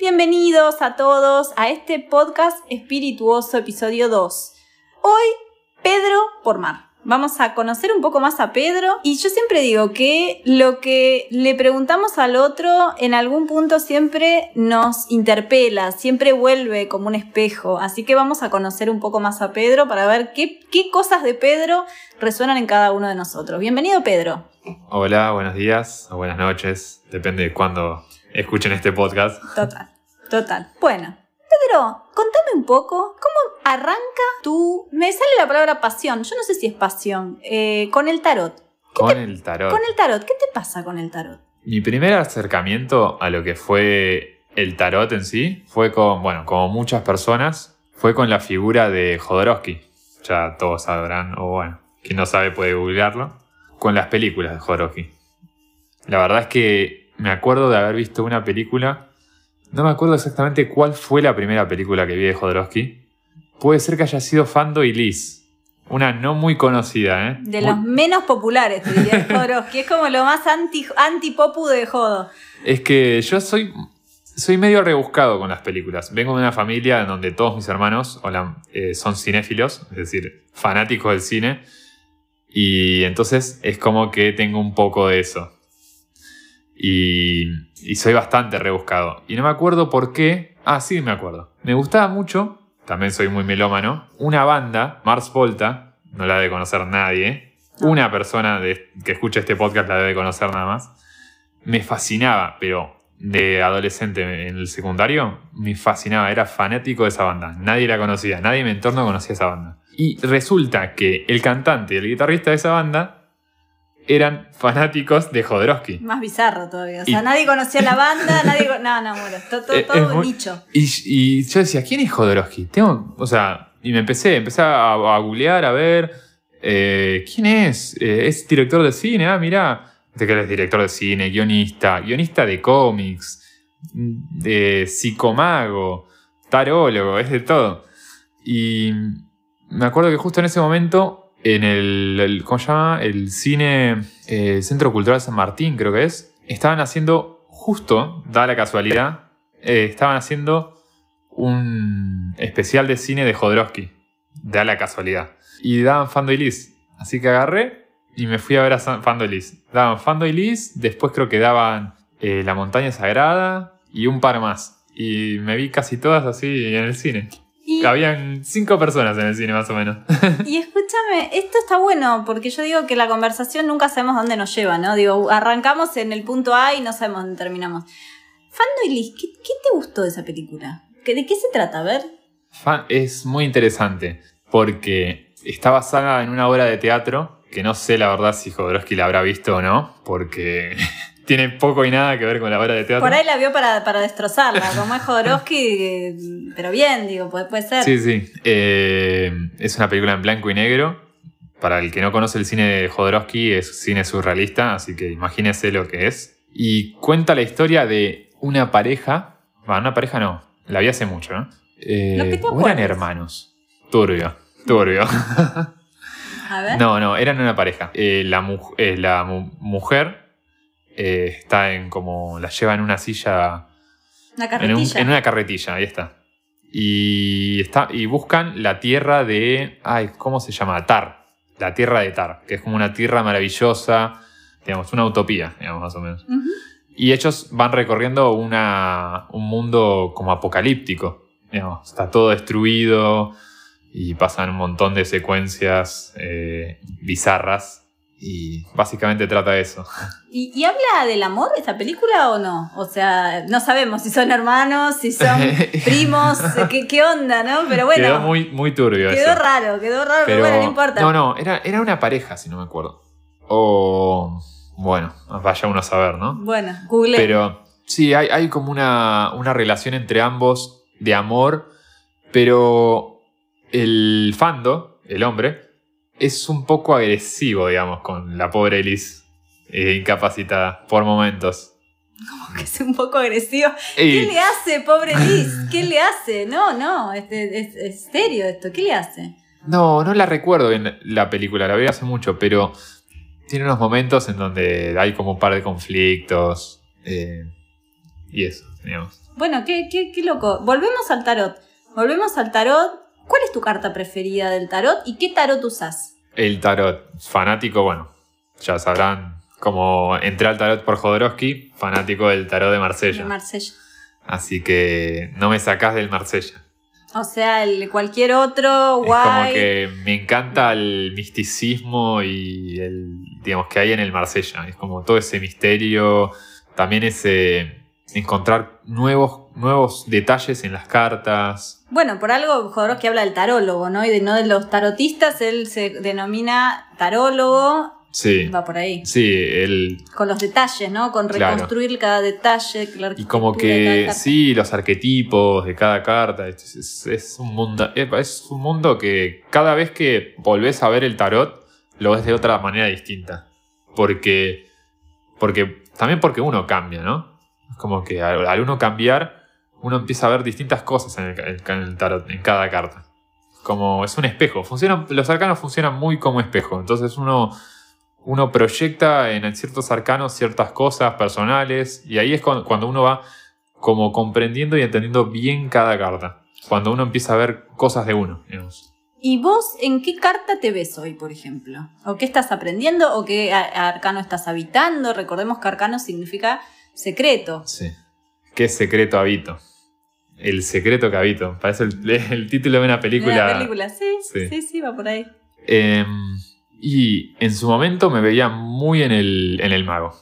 Bienvenidos a todos a este podcast espirituoso episodio 2. Hoy, Pedro por Mar. Vamos a conocer un poco más a Pedro y yo siempre digo que lo que le preguntamos al otro en algún punto siempre nos interpela, siempre vuelve como un espejo. Así que vamos a conocer un poco más a Pedro para ver qué, qué cosas de Pedro resuenan en cada uno de nosotros. Bienvenido Pedro. Hola, buenos días o buenas noches, depende de cuándo escuchen este podcast. Total, total. Bueno, Pedro, contame un poco, ¿cómo arranca tu... Me sale la palabra pasión, yo no sé si es pasión, eh, con el tarot. Con el tarot. Con el tarot, ¿qué te pasa con el tarot? Mi primer acercamiento a lo que fue el tarot en sí fue con, bueno, como muchas personas, fue con la figura de Jodorowsky. Ya todos sabrán, o bueno, quien no sabe puede googlearlo, con las películas de Jodorowsky. La verdad es que me acuerdo de haber visto una película, no me acuerdo exactamente cuál fue la primera película que vi de Jodorowsky. Puede ser que haya sido Fando y Liz. Una no muy conocida, ¿eh? De Muy- los menos populares, te diría Jodorowsky. Es como lo más anti, anti-popu de Jodo. Es que yo soy, soy medio rebuscado con las películas. Vengo de una familia en donde todos mis hermanos hola, eh, son cinéfilos, es decir, fanáticos del cine. Y entonces es como que tengo un poco de eso. Y, y soy bastante rebuscado. Y no me acuerdo por qué. Ah, sí, me acuerdo. Me gustaba mucho, también soy muy melómano, una banda, Mars Volta, no la debe conocer nadie. Una persona de- que escucha este podcast la debe conocer nada más me fascinaba, pero de adolescente en el secundario, me fascinaba, era fanático de esa banda. Nadie la conocía, nadie en mi entorno conocía esa banda. Y resulta que el cantante y el guitarrista de esa banda eran fanáticos de Jodorowsky. Más bizarro todavía. O sea, Y- nadie conocía la banda, nadie. No, no, bueno, todo, todo, Eh, todo muy- nicho. Y, y yo decía, ¿quién es Jodorowsky? Tengo, o sea, y me empecé, empecé a, a googlear, a ver, eh, ¿quién es? Eh, es director de cine, ah, mirá. De que es director de cine, guionista, guionista de cómics, de psicomago, tarólogo, es de todo. Y me acuerdo que justo en ese momento, en el, ¿cómo se llama? El cine, eh, Centro Cultural San Martín, creo que es, estaban haciendo, justo, da la casualidad, eh, estaban haciendo un especial de cine de Jodorowsky. Da la casualidad. Y daban Fando y Liz. Así que agarré y me fui a ver a San- Fando y Liz. Daban Fando y después creo que daban eh, La Montaña Sagrada y un par más. Y me vi casi todas así en el cine. Y, Habían cinco personas en el cine más o menos. y escúchame, esto está bueno porque yo digo que la conversación nunca sabemos dónde nos lleva, ¿no? Digo, arrancamos en el punto A y no sabemos dónde terminamos. Fando y Liz, ¿qué, qué te gustó de esa película? ¿Que- ¿De qué se trata? A ver. Fan- es muy interesante porque está basada en una obra de teatro que no sé la verdad si Jodorowsky la habrá visto o no, porque tiene poco y nada que ver con la obra de teatro. Por ahí la vio para, para destrozarla, como es Jodorowsky, eh, pero bien, digo, puede, puede ser. Sí, sí. Eh, es una película en blanco y negro. Para el que no conoce el cine de Jodorowsky, es cine surrealista, así que imagínese lo que es. Y cuenta la historia de una pareja. Bueno, una pareja no, la vi hace mucho, ¿no? Eh, Lo que te o eran hermanos. Turbio, turbio. A ver. No, no, eran una pareja. Eh, la, mu- la mu- mujer eh, está en como. la lleva en una silla. Una En, un- carretilla. en una carretilla, ahí está. Y, está. y buscan la tierra de. Ay, ¿cómo se llama? Tar. La tierra de Tar, que es como una tierra maravillosa. Digamos, una utopía, digamos, más o menos. Y ellos van recorriendo una, un mundo como apocalíptico. Digamos, está todo destruido y pasan un montón de secuencias eh, bizarras. Y básicamente trata de eso. ¿Y, y habla del amor esta película o no? O sea, no sabemos si son hermanos, si son primos, qué, qué onda, ¿no? Pero bueno, quedó muy, muy turbio quedó eso. raro, quedó raro, pero, bueno, no importa. No, no, era, era una pareja, si no me acuerdo. O. Bueno, vaya uno a saber, ¿no? Bueno, google. Pero sí, hay, hay como una, una relación entre ambos de amor, pero el Fando, el hombre, es un poco agresivo, digamos, con la pobre Elise eh, incapacitada por momentos. que es un poco agresivo. Y- ¿Qué le hace, pobre Liz? ¿Qué le hace? No, no, este, es, es serio esto. ¿Qué le hace? No, no la recuerdo bien la película, la vi hace mucho, pero tiene unos momentos en donde hay como un par de conflictos. eh, y eso, digamos. Bueno, qué, qué, qué loco. Volvemos al tarot. Volvemos al tarot. ¿Cuál es tu carta preferida del tarot y qué tarot usas? El tarot, fanático, bueno, ya sabrán, como entré al tarot por Jodorowsky, fanático del tarot de Marsella. De Marsella. Así que no me sacás del Marsella. O sea, el cualquier otro, Es guay. como que me encanta el misticismo y el, digamos, que hay en el Marsella. Es como todo ese misterio, también ese encontrar nuevos, nuevos detalles en las cartas. Bueno, por algo Jodorowsky habla del tarólogo, ¿no? Y de no de los tarotistas, él se denomina tarólogo. Sí, Va por ahí. sí, el, Con los detalles, ¿no? Con Claro. reconstruir cada detalle. la y como que sí, los arquetipos de cada carta. Es, es- es un mundo, es un mundo que cada vez que volvés a ver el tarot, lo ves de otra manera distinta. Porque, porque también porque uno cambia, ¿no? Es como que al, uno cambiar, uno empieza a ver distintas cosas en el, tarot, en cada carta. Como es un espejo. Funcionan, los arcanos funcionan muy como espejo. Entonces uno, uno proyecta en ciertos arcanos ciertas cosas personales. Y ahí es cuando, cuando uno va como comprendiendo y entendiendo bien cada carta. Cuando uno empieza a ver cosas de uno. ¿Y vos en qué carta te ves hoy, por ejemplo? ¿O qué estás aprendiendo? ¿O qué arcano estás habitando? Recordemos que arcano significa secreto. Sí. ¿Qué secreto habito? El secreto que habito. Parece el, el título de una película. De la película, sí, Sí. sí, sí, va por ahí. Em, y en su momento me veía muy en el, en el mago.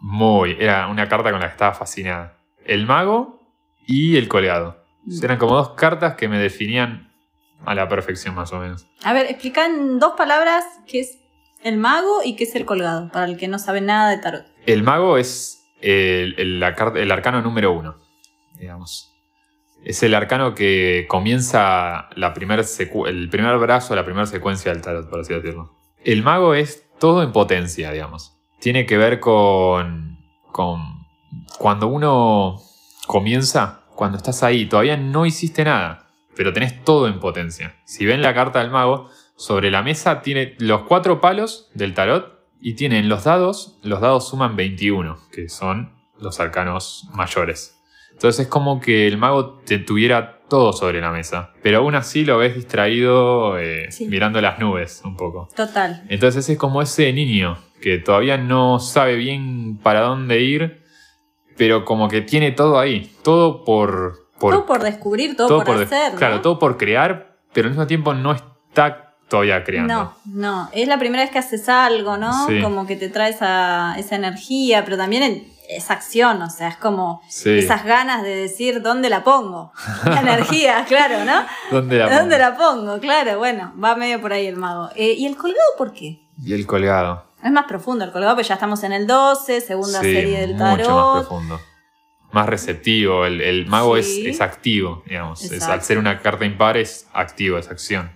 Muy. Era una carta con la que estaba fascinada. El mago y el colgado. Mm. Eran como dos cartas que me definían a la perfección, más o menos. A ver, explica en dos palabras qué es el mago y qué es el colgado, para el que no sabe nada de tarot. El mago es el, arcano número uno, digamos. Es el arcano que comienza la primer el primer brazo, la primera secuencia del tarot, por así decirlo. El mago es todo en potencia, digamos. Tiene que ver con, con cuando uno comienza, cuando estás ahí, todavía no hiciste nada, pero tenés todo en potencia. Si ven la carta del mago, sobre la mesa tiene los cuatro palos del tarot y tienen los dados, los dados suman 21, que son los arcanos mayores. Entonces es como que el mago te tuviera todo sobre la mesa, pero aún así lo ves distraído eh, Sí. mirando las nubes un poco. Total. Entonces es como ese niño que todavía no sabe bien para dónde ir, pero como que tiene todo ahí, todo por... por todo por descubrir, todo, por, hacer. ¿no? Claro, todo por crear, pero al mismo tiempo no está todavía creando. No, no. Es la primera vez que haces algo, ¿no? Sí. Como que te trae esa, esa energía, pero también esa acción, o sea, es como Sí. esas ganas de decir dónde la pongo. La energía, claro, ¿no? ¿Dónde la ¿Dónde pongo? la pongo? Claro, bueno, va medio por ahí el mago. Eh, ¿Y el colgado por qué? Y el colgado. Es más profundo el colgado, pero ya estamos en el 12, segunda Sí, serie del mucho más tarot. profundo. Más receptivo. El, el mago es, es activo, digamos. Es- al ser una carta impar es activo, es acción.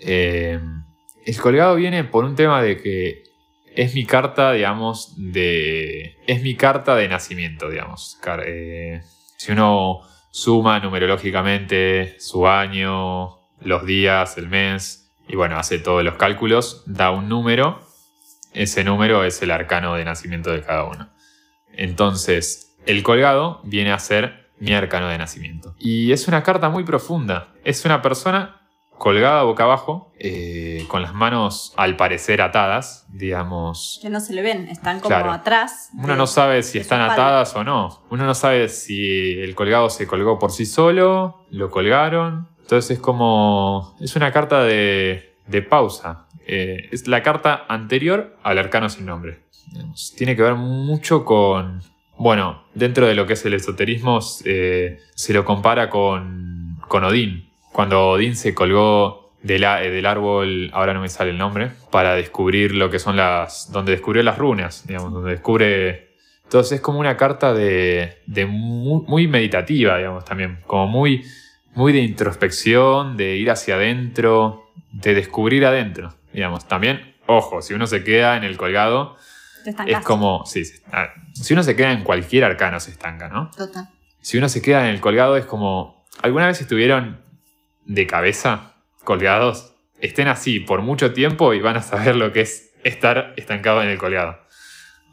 Eh, el colgado viene por un tema de que es mi carta, digamos, de. Es mi carta de nacimiento, digamos. Eh, si uno suma numerológicamente su año, los días, el mes, y bueno, hace todos los cálculos, da un número. Ese número es el arcano de nacimiento de cada uno. Entonces, el colgado viene a ser mi arcano de nacimiento. Y es una carta muy profunda. Es una persona colgada boca abajo, eh, con las manos al parecer atadas, digamos. Que no se le ven, están como Claro. atrás. Uno de- no sabe si están atadas o no. Uno no sabe si el colgado se colgó por sí solo, lo colgaron. Entonces es como... Es una carta de, de pausa. Eh, es la carta anterior al arcano sin nombre. Tiene que ver mucho con... Bueno, dentro de lo que es el esoterismo eh, se lo compara con, con Odín. Cuando Odín se colgó del, a- eh, del árbol, ahora no me sale el nombre, para descubrir lo que son las... donde descubrió las runas, digamos, donde descubre... Entonces es como una carta de, de muy, muy meditativa, digamos, también, como muy, muy de introspección, de ir hacia adentro, de descubrir adentro, digamos. También, ojo, si uno se queda en el colgado, Te es como... Sí, sí, ah, si uno se queda en cualquier arcano se estanca, ¿no? Total. Si uno se queda en el colgado es como... ¿Alguna vez estuvieron de cabeza colgados? Estén así por mucho tiempo y van a saber lo que es estar estancado en el colgado.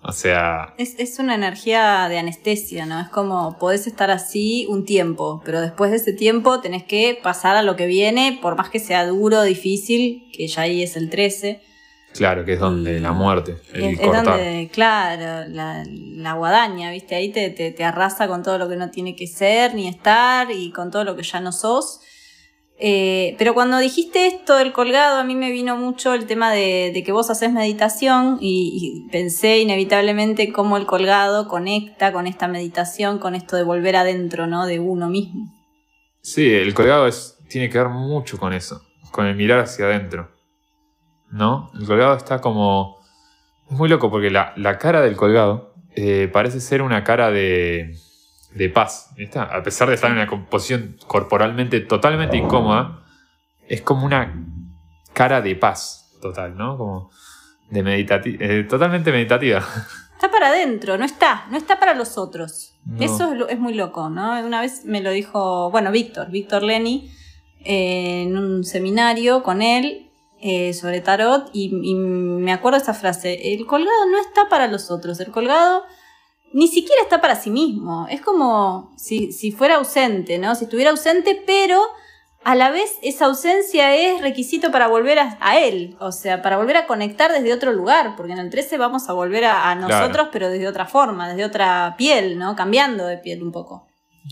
O sea, Es, es una energía de anestesia, ¿no? Es como podés estar así un tiempo, pero después de ese tiempo tenés que pasar a lo que viene, por más que sea duro, difícil, que ya ahí es el 13. claro, que es donde Y- la muerte, el Es, donde, claro, la, la guadaña, ¿viste? Ahí te, te, te arrasa con todo lo que no tiene que ser ni estar y con todo lo que ya no sos. Eh, pero cuando dijiste esto del colgado, a mí me vino mucho el tema de, que vos haces meditación y, pensé inevitablemente cómo el colgado conecta con esta meditación, con esto de volver adentro, ¿no? De uno mismo. Sí, el colgado tiene que ver mucho con eso, con el mirar hacia adentro. ¿No? El colgado está como... Es muy loco porque la, la cara del colgado eh, parece ser una cara de, de paz. ¿viste? A pesar de estar en una composición corporalmente totalmente incómoda, es como una cara de paz total, ¿no? Como de meditati eh, totalmente meditativa. Está para adentro, no está, no está para los otros. No. Eso es, muy loco, ¿no? Una vez me lo dijo, bueno, Víctor, Víctor Leni, eh, en un seminario con él eh, sobre tarot y, y me acuerdo esa frase, el colgado no está para los otros, el colgado ni siquiera está para sí mismo, es como si, si fuera ausente, ¿no? Si estuviera ausente, pero a la vez esa ausencia es requisito para volver a, a él, o sea, para volver a conectar desde otro lugar, porque en el 13 vamos a volver a, a nosotros, Claro. pero desde otra forma, desde otra piel, ¿no? Cambiando de piel un poco.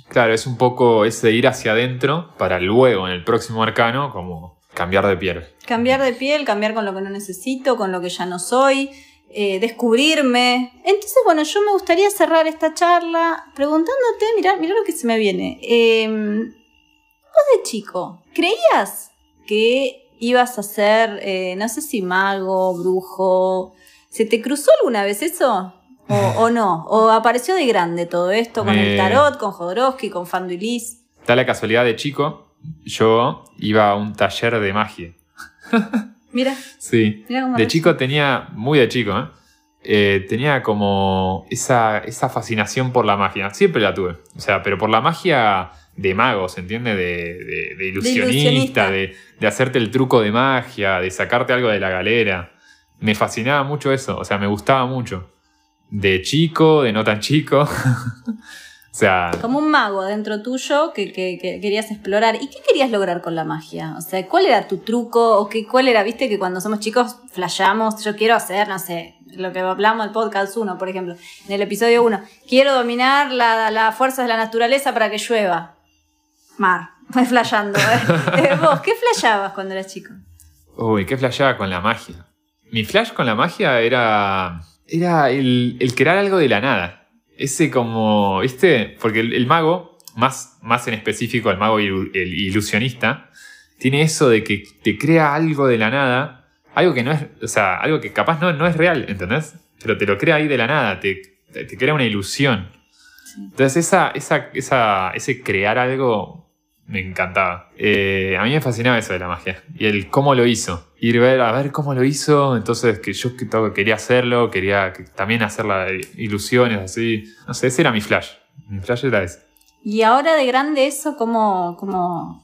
Claro, es un poco ese ir hacia adentro para luego en el próximo arcano como cambiar de piel. Cambiar de piel, cambiar con lo que no necesito, con lo que ya no soy, eh, descubrirme. Entonces, bueno, yo me gustaría cerrar esta charla preguntándote, mirá, mirá lo que se me viene. Eh, vos de chico, ¿creías que ibas a ser, eh, no sé si mago, brujo? ¿Se te cruzó alguna vez eso? ¿O, o no? ¿O apareció de grande todo esto con el tarot, con Jodorowsky, con Fanduilis? Da la casualidad de chico, yo iba a un taller de magia. Mira, Sí. mira cómo De chico tenía, muy de chico, ¿eh? Eh, tenía como esa, esa fascinación por la magia. Siempre la tuve. O sea, pero por la magia de magos, ¿entiendes? De, de- de ilusionista, ilusionista. de, de hacerte el truco de magia, de sacarte algo de la galera. Me fascinaba mucho eso, o sea, me gustaba mucho. De chico, de no tan chico. o sea, Como un mago dentro tuyo que, que- que querías explorar. ¿Y qué querías lograr con la magia? O sea, ¿cuál era tu truco? ¿O qué, cuál era, viste, que cuando somos chicos flashamos? Yo quiero hacer, no sé, lo que hablamos del podcast 1, por ejemplo, en el episodio 1. Quiero dominar la- las fuerzas de la naturaleza para que llueva. Mar, voy flasheando. ¿eh? Eh, ¿Vos qué flasheabas cuando eras chico? Uy, qué flashaba con la magia. Mi flash con la magia era. Era el, el crear algo de la nada. Ese como. ¿Viste? Porque el, mago, más, más en específico el mago el ilusionista, tiene eso de que te crea algo de la nada. Algo que no es. O sea, algo que capaz no, no es real, ¿entendés? Pero te lo crea ahí de la nada. Te, te- te crea una ilusión. Entonces, esa, esa, esa, ese crear algo me encantaba. Eh, a mí me fascinaba eso de la magia. Y el cómo lo hizo. Ir ver, a ver cómo lo hizo. Entonces, que yo quería hacerlo, quería que- también hacer las ilusiones así. No sé, ese era mi flash. Mi flash era ese. Y ahora de grande eso, ¿cómo, cómo,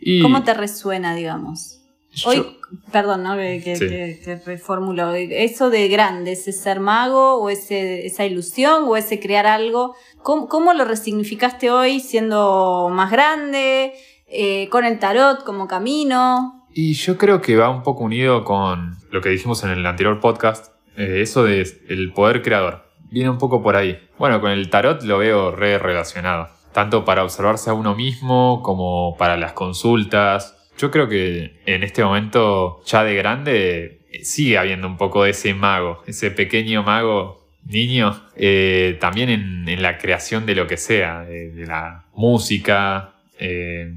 Y cómo te resuena, digamos? Yo- Hoy, perdón, ¿no? Que, que, Sí. que- que reformulo. Eso de grande, ese ser mago o ese, esa ilusión o ese crear algo, ¿cómo, cómo lo resignificaste hoy siendo más grande, eh, con el tarot como camino? Y yo creo que va un poco unido con lo que dijimos en el anterior podcast, eh, eso de el poder creador. Viene un poco por ahí. Bueno, con el tarot lo veo re relacionado, tanto para observarse a uno mismo como para las consultas. Yo creo que en este momento, ya de grande, sigue habiendo un poco de ese mago, ese pequeño mago niño, eh, también en, la creación de lo que sea, de, la música, eh,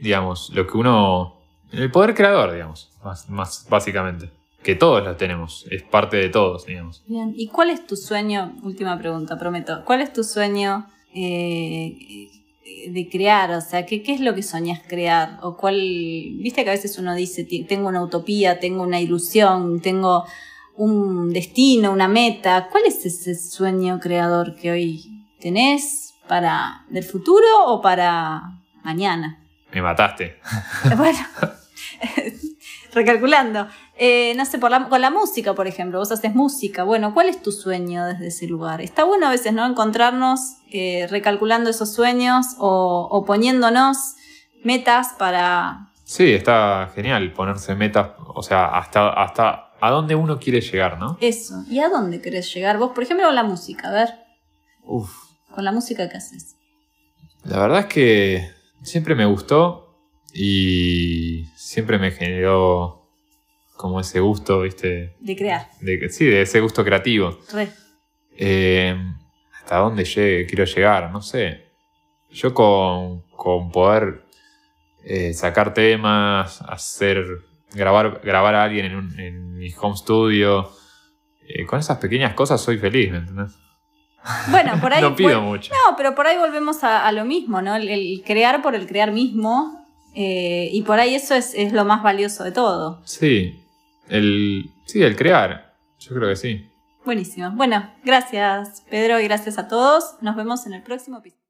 digamos, lo que uno el poder creador, digamos, más, más básicamente. Que todos lo tenemos, es parte de todos, digamos. Bien. ¿Y cuál es tu sueño? Última pregunta, prometo. ¿Cuál es tu sueño eh, de crear? O sea, ¿qué, ¿qué es lo que soñas crear? O cuál, viste que a veces uno dice, "Ti- tengo una utopía, tengo una ilusión, tengo un destino, una meta. ¿Cuál es ese sueño creador que hoy tenés para del futuro o para mañana? Me mataste. bueno, recalculando. Eh, no sé, por la- con la música, por ejemplo, vos haces música. Bueno, ¿cuál es tu sueño desde ese lugar? Está bueno a veces, ¿no? Encontrarnos eh, recalculando esos sueños o, o poniéndonos metas para... Sí, está genial ponerse metas, o sea, hasta, hasta a dónde uno quiere llegar, ¿no? Eso. ¿Y a dónde querés llegar? Vos, por ejemplo, con la música, a ver, Uf, con la música que haces. la verdad es que siempre me gustó y siempre me generó como ese gusto, ¿viste? De crear. De, sí, de ese gusto creativo. Re. Eh, ¿Hasta dónde llegue- quiero llegar? No sé. Yo con, con poder eh, sacar temas, hacer, grabar, grabar a alguien en, un- en mi home studio, eh, con esas pequeñas cosas soy feliz, ¿me entendés? Bueno, por ahí... no pido mucho. No, pero por ahí volvemos a, a lo mismo, ¿no? El, el crear por el crear mismo. Eh, y por ahí eso es, es lo más valioso de todo. Sí, el, sí, el crear. Yo creo que sí. Buenísimo. Bueno, gracias Pedro y gracias a todos. Nos vemos en el próximo episodio.